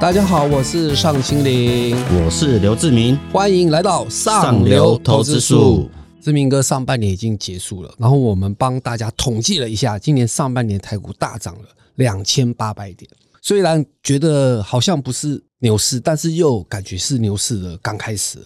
大家好，我是尚青林，我是刘志明，欢迎来到上流投资术。志明哥，上半年已经结束了，然后我们帮大家统计了一下，今年上半年台股大涨了两千八百点。虽然觉得好像不是牛市，但是又感觉是牛市的刚开始。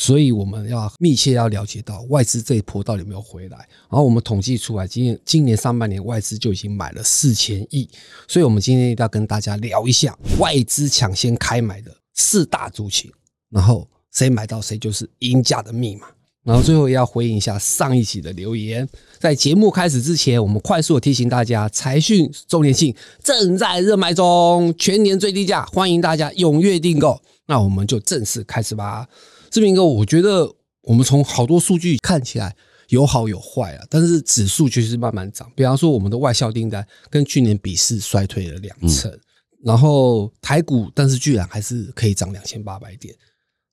所以我们要密切要了解到外资这一波到底有没有回来。然后我们统计出来，今年今年上半年外资就已经买了四千亿。所以我们今天要跟大家聊一下外资抢先开买的四大族群，然后谁买到谁就是赢家的密码。然后最后也要回应一下上一期的留言。在节目开始之前，我们快速的提醒大家，财讯周年庆正在热卖中，全年最低价，欢迎大家踊跃订购。那我们就正式开始吧。志明哥，我觉得我们从好多数据看起来有好有坏啊，但是指数却是慢慢涨。比方说，我们的外销订单跟去年比是衰退了两成，然后台股但是居然还是可以涨两千八百点。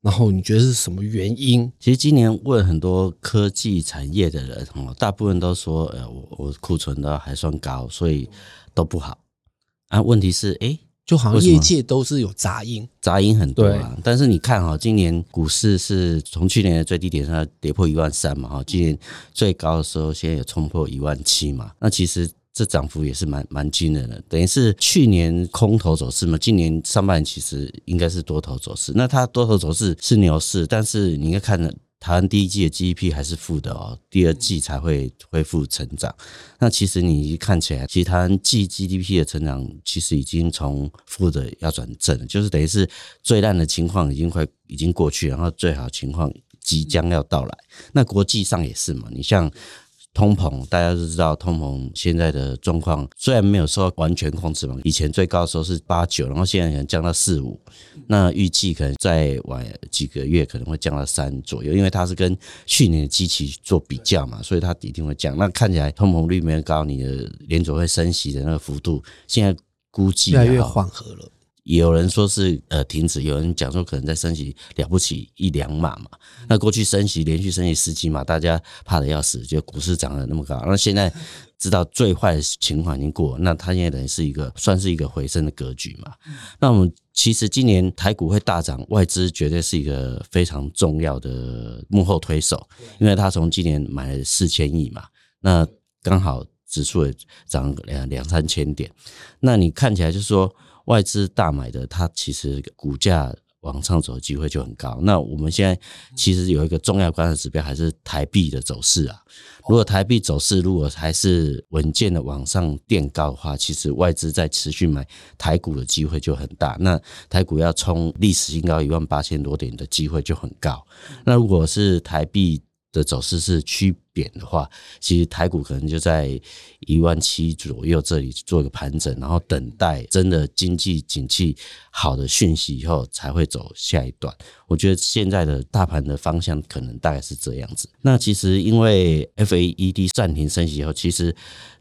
然后你觉得是什么原因？其实今年问很多科技产业的人，哦，大部分都说，呃，我我库存的还算高，所以都不好。啊，问题是，哎。就好像业界都是有杂音，杂音很多啊。但是你看哈，今年股市是从去年的最低点上跌破一万三嘛，哈，今年最高的时候现在也冲破一万七嘛。那其实这涨幅也是蛮蛮惊人的，等于是去年空头走势嘛，今年上半年其实应该是多头走势。那它多头走势是牛市，但是你应该看。台湾第一季的 GDP 还是负的哦，第二季才会恢复成长。那其实你看起来，其实台湾季 GDP 的成长其实已经从负的要转正，就是等于是最烂的情况已经快已经过去，然后最好情况即将要到来。那国际上也是嘛，你像。通膨，大家都知道，通膨现在的状况虽然没有说完全控制嘛，以前最高的时候是八九，然后现在可能降到四五，那预计可能再晚几个月可能会降到三左右，因为它是跟去年的机器做比较嘛，所以它一定会降。那看起来通膨率没有高，你的联储会升息的那个幅度，现在估计越来越缓和了。也有人说是呃停止，有人讲说可能在升息了不起一两码嘛。那过去升息连续升息十几码，大家怕的要死，就股市涨得那么高。那现在知道最坏的情况已经过，那它现在等于是一个算是一个回升的格局嘛。那我们其实今年台股会大涨，外资绝对是一个非常重要的幕后推手，因为他从今年买了四千亿嘛，那刚好指数也涨两两三千点。那你看起来就是说。外资大买的，它其实股价往上走的机会就很高。那我们现在其实有一个重要观察指标，还是台币的走势啊。如果台币走势如果还是稳健的往上垫高的话，其实外资在持续买台股的机会就很大。那台股要冲历史新高一万八千多点的机会就很高。那如果是台币的走势是趋点的话，其实台股可能就在一万七左右这里做一个盘整，然后等待真的经济景气好的讯息以后，才会走下一段。我觉得现在的大盘的方向可能大概是这样子。那其实因为 F A E D 暂停升息以后，其实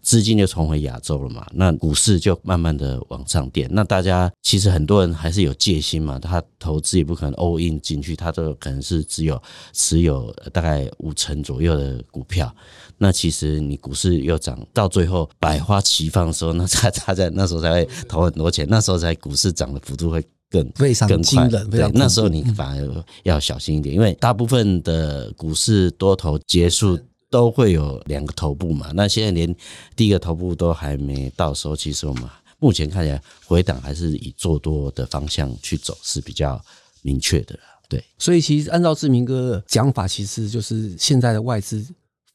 资金就重回亚洲了嘛，那股市就慢慢的往上垫。那大家其实很多人还是有戒心嘛，他投资也不可能 all in 进去，他都可能是只有持有大概五成左右的股票。那其实你股市又涨到最后百花齐放的时候，那他他在那时候才会投很多钱，那时候才股市涨的幅度会。更非常惊人，对，那时候你反而要小心一点，因为大部分的股市多头结束都会有两个头部嘛。那现在连第一个头部都还没到时候，其实我们目前看起来回档还是以做多的方向去走是比较明确的。对，所以其实按照志明哥的讲法，其实就是现在的外资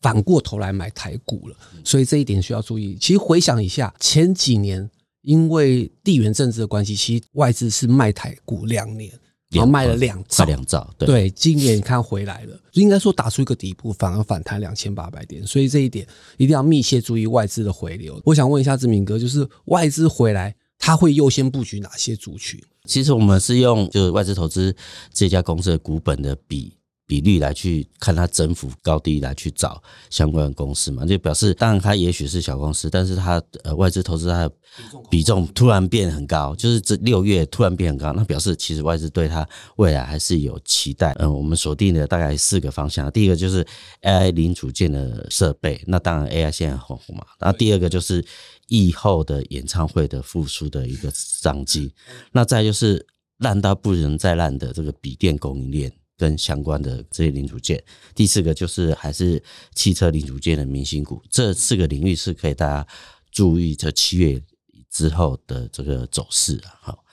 反过头来买台股了，所以这一点需要注意。其实回想一下前几年。因为地缘政治的关系，其实外资是卖台股两年，然后卖了两兆，两兆。对，今年你看回来了，应该说打出一个底部，反而反弹两千八百点，所以这一点一定要密切注意外资的回流。我想问一下志明哥，就是外资回来，他会优先布局哪些族群？其实我们是用就是外资投资这家公司的股本的比。比率来去看它增幅高低来去找相关的公司嘛，就表示当然它也许是小公司，但是它呃外资投资它的比重突然变很高，就是这六月突然变很高，那表示其实外资对它未来还是有期待。嗯，我们锁定的大概四个方向，第一个就是 AI 零组件的设备，那当然 AI 现在很红嘛。那第二个就是疫后的演唱会的复苏的一个商机，那再就是烂到不能再烂的这个笔电供应链。跟相关的这些零组件，第四个就是还是汽车零组件的明星股，这四个领域是可以大家注意这七月之后的这个走势啊。好，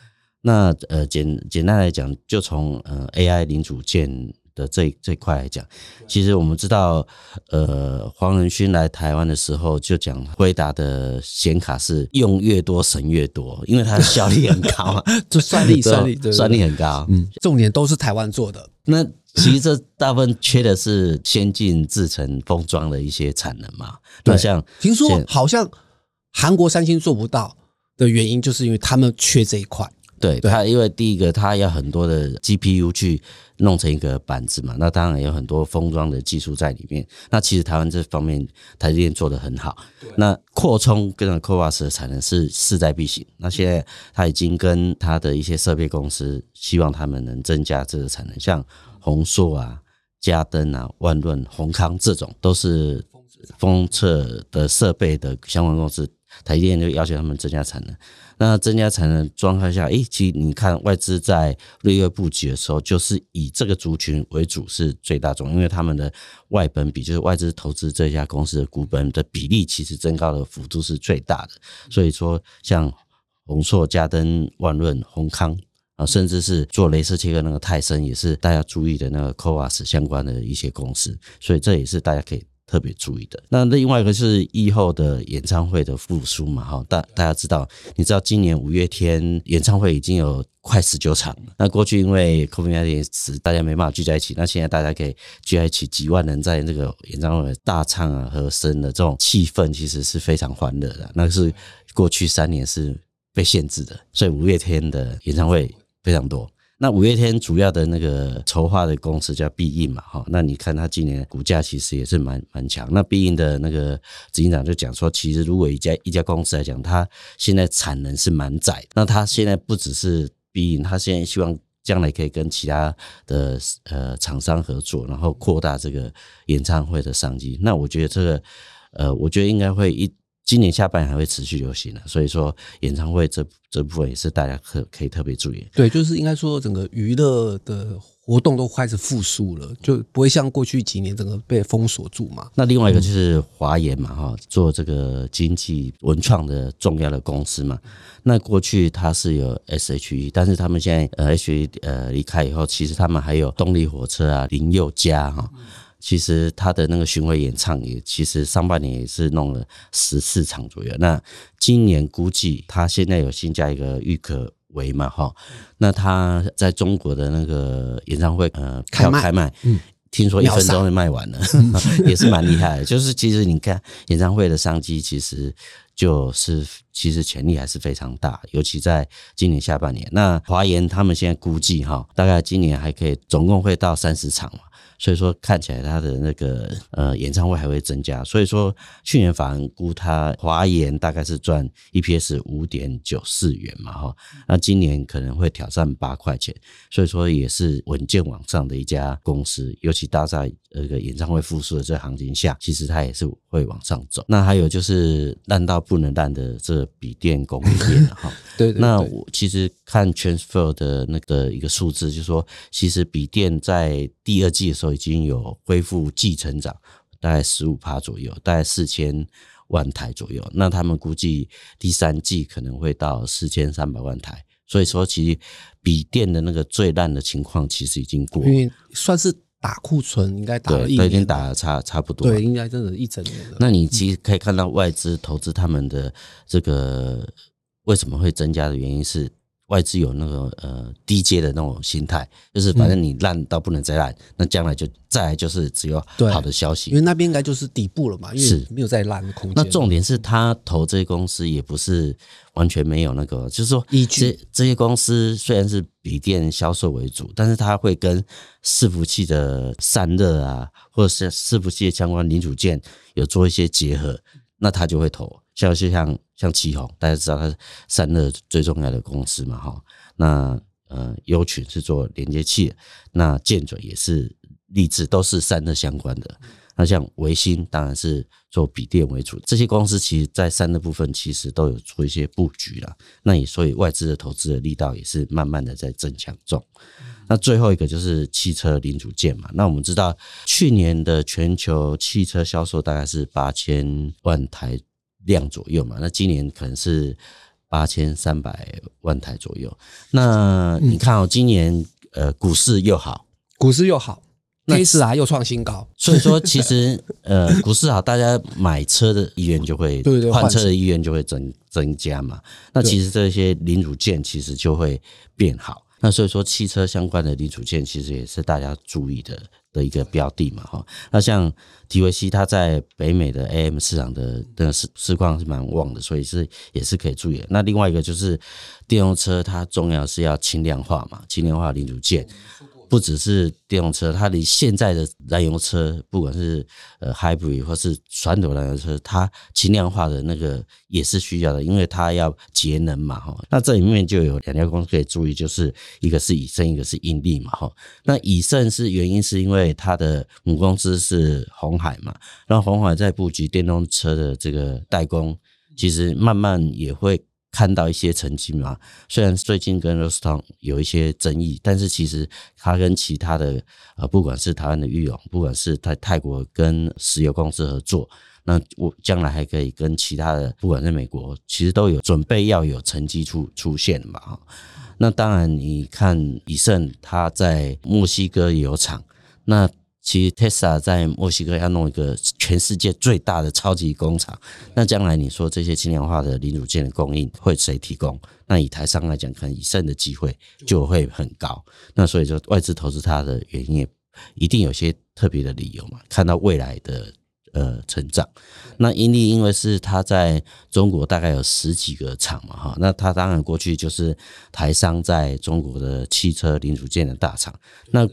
那呃简简单来讲，就从呃 AI 零组件。的这这块来讲，其实我们知道，呃，黄仁勋来台湾的时候就讲，辉达的显卡是用越多省越多，因为它的效率很高，就 算力 算力算力很高。嗯，重点都是台湾做的。那其实这大部分缺的是先进制程封装的一些产能嘛。那像听说好像韩国三星做不到的原因，就是因为他们缺这一块。对它，因为第一个它要很多的 GPU 去弄成一个板子嘛，那当然有很多封装的技术在里面。那其实台湾这方面台积电做的很好。那扩充跟 c o v a s 的产能是势在必行。那现在他已经跟他的一些设备公司，希望他们能增加这个产能，像宏硕啊、嘉登啊、万润、宏康这种都是封测的设备的相关公司，台积电就要求他们增加产能。那增加产能状态下，诶，其实你看外资在六月布局的时候，就是以这个族群为主是最大众，因为他们的外本比，就是外资投资这家公司的股本的比例，其实增高的幅度是最大的。所以说，像宏硕、嘉登、万润、宏康啊，甚至是做镭射切割那个泰森，也是大家注意的那个 Coas 相关的一些公司。所以这也是大家可以。特别注意的那另外一个是疫后的演唱会的复苏嘛，哈，大大家知道，你知道今年五月天演唱会已经有快十九场了。那过去因为 COVID-19，大家没办法聚在一起，那现在大家可以聚在一起，几万人在那个演唱会大唱啊、和声的这种气氛，其实是非常欢乐的。那是过去三年是被限制的，所以五月天的演唱会非常多。那五月天主要的那个筹划的公司叫必应嘛，哈，那你看它今年股价其实也是蛮蛮强。那必应的那个执行长就讲说，其实如果一家一家公司来讲，它现在产能是蛮窄，那它现在不只是必应，它现在希望将来可以跟其他的呃厂商合作，然后扩大这个演唱会的商机。那我觉得这个呃，我觉得应该会一。今年下半年还会持续流行的，所以说演唱会这这部分也是大家可可以特别注意。对，就是应该说整个娱乐的活动都开始复苏了，就不会像过去几年整个被封锁住嘛。那另外一个就是华研嘛，哈，做这个经济文创的重要的公司嘛。那过去它是有 SHE，但是他们现在呃 HE 呃离开以后，其实他们还有动力火车啊、林宥嘉哈。其实他的那个巡回演唱也，其实上半年也是弄了十四场左右。那今年估计他现在有新加一个郁可唯嘛，哈，那他在中国的那个演唱会，呃，开开卖，嗯，听说一分钟就卖完了，也是蛮厉害的。就是其实你看演唱会的商机，其实就是其实潜力还是非常大，尤其在今年下半年。那华研他们现在估计哈，大概今年还可以总共会到三十场嘛。所以说看起来他的那个呃演唱会还会增加，所以说去年法人估他华研大概是赚 EPS 五点九四元嘛哈，那今年可能会挑战八块钱，所以说也是稳健往上的一家公司，尤其搭在那个演唱会复苏的这行情下，其实它也是会往上走。那还有就是烂到不能烂的这笔电供应链哈，对，那我其实看 Transfer 的那个一个数字，就是说其实笔电在第二季的时候。已经有恢复季成长，大概十五趴左右，大概四千万台左右。那他们估计第三季可能会到四千三百万台。所以说，其实笔电的那个最烂的情况其实已经过，因为算是打库存，应该打了一已经打了差差不多。对，应该真的一整年了。那你其实可以看到外资投资他们的这个为什么会增加的原因是。外资有那个呃低阶的那种心态，就是反正你烂到不能再烂，那将来就再来就是只有好的消息，因为那边应该就是底部了嘛，因为没有再烂的空间。那重点是他投这些公司也不是完全没有那个，就是说这这些公司虽然是笔电销售为主，但是他会跟伺服器的散热啊，或者是伺服器的相关零组件有做一些结合，那他就会投。像就像像旗宏，大家知道它是散热最重要的公司嘛，哈。那呃，优群是做连接器，那建准也是立志都是散热相关的。那像维新当然是做笔电为主，这些公司其实在散热部分其实都有做一些布局了。那也所以外资的投资的力道也是慢慢的在增强中。那最后一个就是汽车零组件嘛。那我们知道去年的全球汽车销售大概是八千万台。量左右嘛，那今年可能是八千三百万台左右。那你看哦，今年呃股市又好，股市又好，K 四啊又创新高，所以说其实呃股市好，大家买车的意愿就会，对对，换车的意愿就会增增加嘛。那其实这些零组件其实就会变好。那所以说汽车相关的零组件其实也是大家注意的。的一个标的嘛，哈，那像 T V C 它在北美的 A M 市场的的市市况是蛮旺的，所以是也是可以注意的。那另外一个就是电动车，它重要是要轻量化嘛，轻量化零组件。不只是电动车，它离现在的燃油车，不管是呃 hybrid 或是传统燃油车，它轻量化的那个也是需要的，因为它要节能嘛，哈。那这里面就有两家公司可以注意，就是一个是以盛，一个是英利嘛，哈。那以盛是原因是因为它的母公司是红海嘛，然后红海在布局电动车的这个代工，其实慢慢也会。看到一些成绩嘛，虽然最近跟 Roston 有一些争议，但是其实他跟其他的呃，不管是台湾的裕永，不管是在泰国跟石油公司合作，那我将来还可以跟其他的，不管在美国，其实都有准备要有成绩出出现嘛。那当然，你看以盛他在墨西哥有厂，那。其实 Tesla 在墨西哥要弄一个全世界最大的超级工厂，那将来你说这些轻量化的零组件的供应会谁提供？那以台商来讲，可能以胜的机会就会很高。那所以说外资投资它的原因，一定有些特别的理由嘛？看到未来的呃成长。那英利因为是它在中国大概有十几个厂嘛哈，那它当然过去就是台商在中国的汽车零组件的大厂。那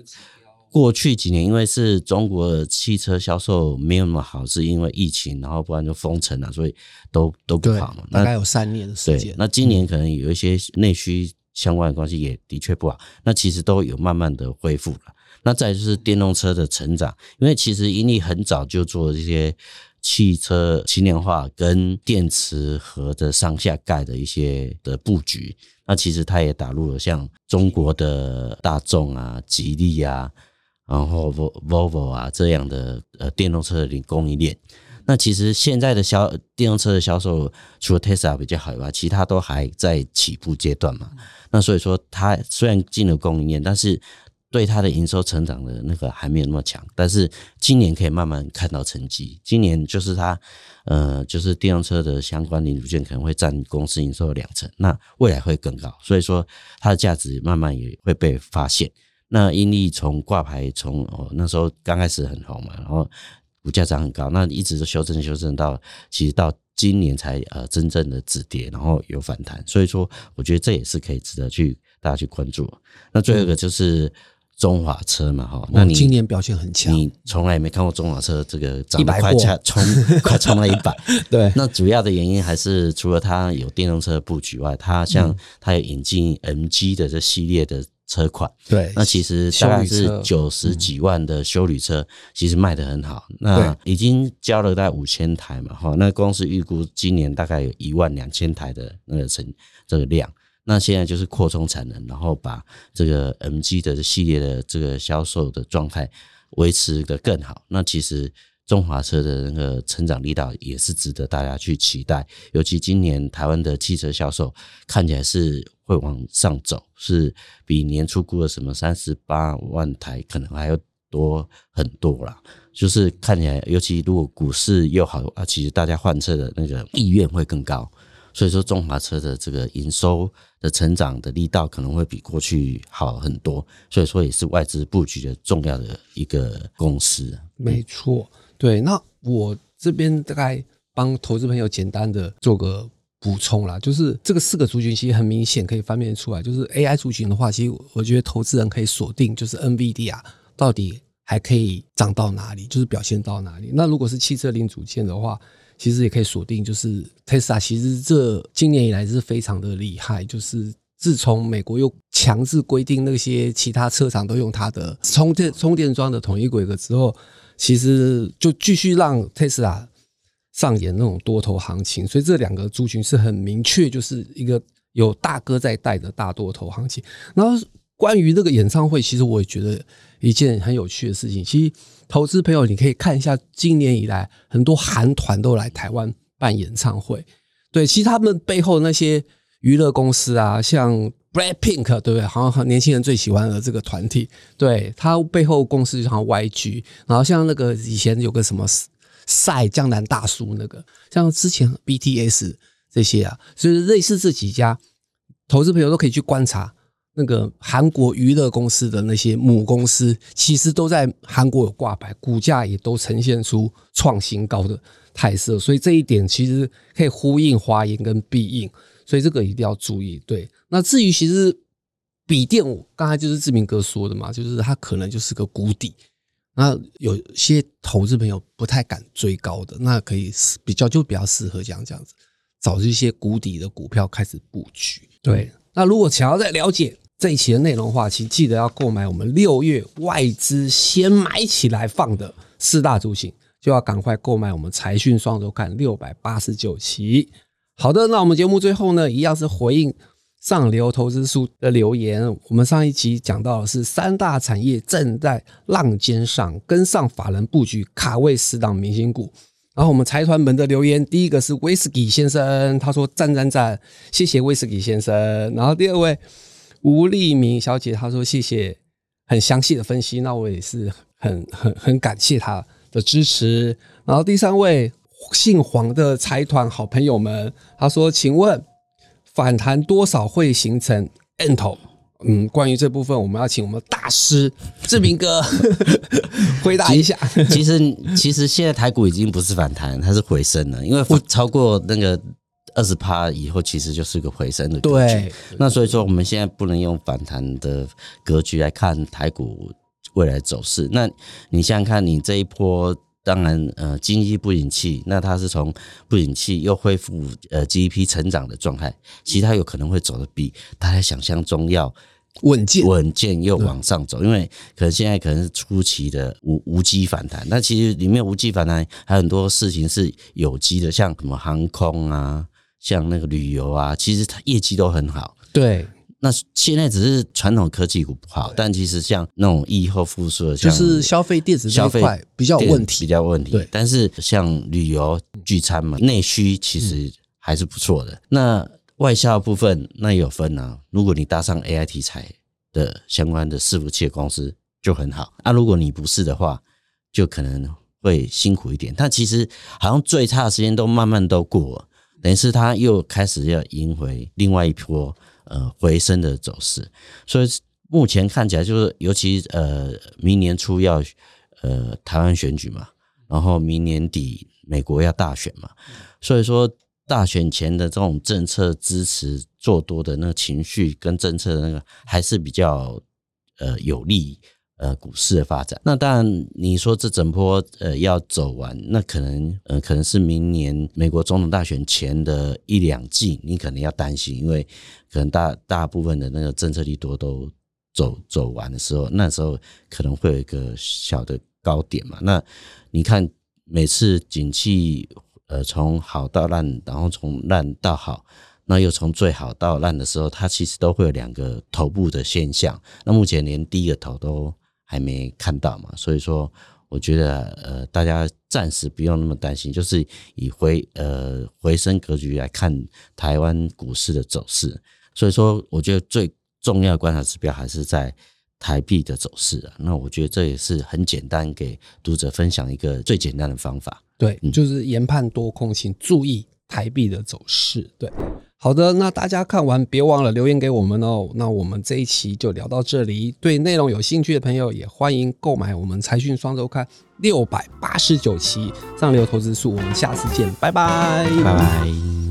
过去几年，因为是中国汽车销售没有那么好，是因为疫情，然后不然就封城了，所以都都不好嘛。大概有三年的时间。那今年可能有一些内需相关的关系，也的确不好。那其实都有慢慢的恢复了。那再就是电动车的成长，因为其实英利很早就做这些汽车轻量化跟电池盒的上下盖的一些的布局。那其实它也打入了像中国的大众啊、吉利啊。然后 Volvo 啊这样的呃电动车的供应链，那其实现在的销电动车的销售，除了 Tesla 比较好以外，其他都还在起步阶段嘛。那所以说，它虽然进了供应链，但是对它的营收成长的那个还没有那么强。但是今年可以慢慢看到成绩。今年就是它呃，就是电动车的相关零组件可能会占公司营收的两成，那未来会更高。所以说，它的价值慢慢也会被发现。那英利从挂牌从哦那时候刚开始很红嘛，然后股价涨很高，那一直都修正修正到其实到今年才呃真正的止跌，然后有反弹，所以说我觉得这也是可以值得去大家去关注。那最后一个就是中华车嘛哈，那你今年表现很强，你从来也没看过中华车这个涨快差冲快冲了一百，对，那主要的原因还是除了它有电动车布局外，它像它有引进 MG 的这系列的。车款对，那其实大概是九十几万的修理车，其实卖的很好。那已经交了大概五千台嘛，哈，那公司预估今年大概有一万两千台的那个成这个量。那现在就是扩充产能，然后把这个 MG 的系列的这个销售的状态维持的更好。那其实。中华车的那个成长力道也是值得大家去期待，尤其今年台湾的汽车销售看起来是会往上走，是比年初估的什么三十八万台可能还要多很多啦。就是看起来，尤其如果股市又好啊，其实大家换车的那个意愿会更高。所以说中华车的这个营收的成长的力道可能会比过去好很多，所以说也是外资布局的重要的一个公司。没错，对。那我这边大概帮投资朋友简单的做个补充啦，就是这个四个族群其实很明显可以分辨出来，就是 AI 族群的话，其实我觉得投资人可以锁定就是 NVD 啊，到底还可以涨到哪里，就是表现到哪里。那如果是汽车零组件的话，其实也可以锁定，就是 Tesla 其实这今年以来是非常的厉害，就是自从美国又强制规定那些其他车厂都用它的充电充电桩的统一规格之后，其实就继续让 Tesla 上演那种多头行情，所以这两个族群是很明确，就是一个有大哥在带的大多头行情。然后关于那个演唱会，其实我也觉得一件很有趣的事情，其实。投资朋友，你可以看一下今年以来很多韩团都来台湾办演唱会。对，其实他们背后那些娱乐公司啊，像 Blackpink，对不对？好像年轻人最喜欢的这个团体，对他背后公司就像 YG，然后像那个以前有个什么赛江南大叔那个，像之前 BTS 这些啊，所以类似这几家投资朋友都可以去观察。那个韩国娱乐公司的那些母公司，其实都在韩国有挂牌，股价也都呈现出创新高的态势，所以这一点其实可以呼应华研跟必应，所以这个一定要注意。对，那至于其实笔电，刚才就是志明哥说的嘛，就是它可能就是个谷底，那有些投资朋友不太敢追高的，那可以比较就比较适合这样这样子，找一些谷底的股票开始布局。对，那如果想要再了解。这一期的内容的话，请记得要购买我们六月外资先买起来放的四大主型，就要赶快购买我们财讯双周刊六百八十九期。好的，那我们节目最后呢，一样是回应上流投资书的留言。我们上一集讲到的是三大产业正在浪尖上，跟上法人布局，卡位十档明星股。然后我们财团们的留言，第一个是威士忌先生，他说赞赞赞，谢谢威士忌先生。然后第二位。吴立明小姐她说：“谢谢很详细的分析，那我也是很很很感谢她的支持。”然后第三位姓黄的财团好朋友们，他说：“请问反弹多少会形成 N 头？”嗯，关于这部分，我们要请我们大师志明哥 回答一下。其实其实现在台股已经不是反弹，它是回升了，因为超过那个。二十趴以后，其实就是个回升的格局。那所以说，我们现在不能用反弹的格局来看台股未来走势。那你想想看，你这一波，当然呃，经济不景气，那它是从不景气又恢复呃 GDP 成长的状态，其实它有可能会走的比大家想象中要稳健，稳健又往上走。因为可能现在可能是初期的无无机反弹，那其实里面无机反弹还有很多事情是有机的，像什么航空啊。像那个旅游啊，其实它业绩都很好。对，那现在只是传统科技股不好，但其实像那种疫后复苏的，就是消费电子消费比较问题，比较问题。对，但是像旅游、聚餐嘛，内需其实还是不错的。那外销部分那也有分啊。如果你搭上 AI 题材的相关的伺服器公司就很好。那如果你不是的话，就可能会辛苦一点。但其实好像最差的时间都慢慢都过了。等于是他又开始要迎回另外一波呃回升的走势，所以目前看起来就是，尤其呃明年初要呃台湾选举嘛，然后明年底美国要大选嘛，所以说大选前的这种政策支持做多的那个情绪跟政策的那个还是比较呃有利。呃，股市的发展，那当然，你说这整波呃要走完，那可能呃可能是明年美国总统大选前的一两季，你可能要担心，因为可能大大部分的那个政策利多都走走完的时候，那时候可能会有一个小的高点嘛。那你看每次景气呃从好到烂，然后从烂到好。那又从最好到烂的时候，它其实都会有两个头部的现象。那目前连第一个头都还没看到嘛，所以说我觉得呃，大家暂时不用那么担心，就是以回呃回升格局来看台湾股市的走势。所以说，我觉得最重要的观察指标还是在台币的走势啊。那我觉得这也是很简单，给读者分享一个最简单的方法。对，就是研判多空，请注意台币的走势。对，好的，那大家看完别忘了留言给我们哦。那我们这一期就聊到这里，对内容有兴趣的朋友也欢迎购买我们财讯双周刊六百八十九期上流投资术。我们下次见，拜拜，拜拜。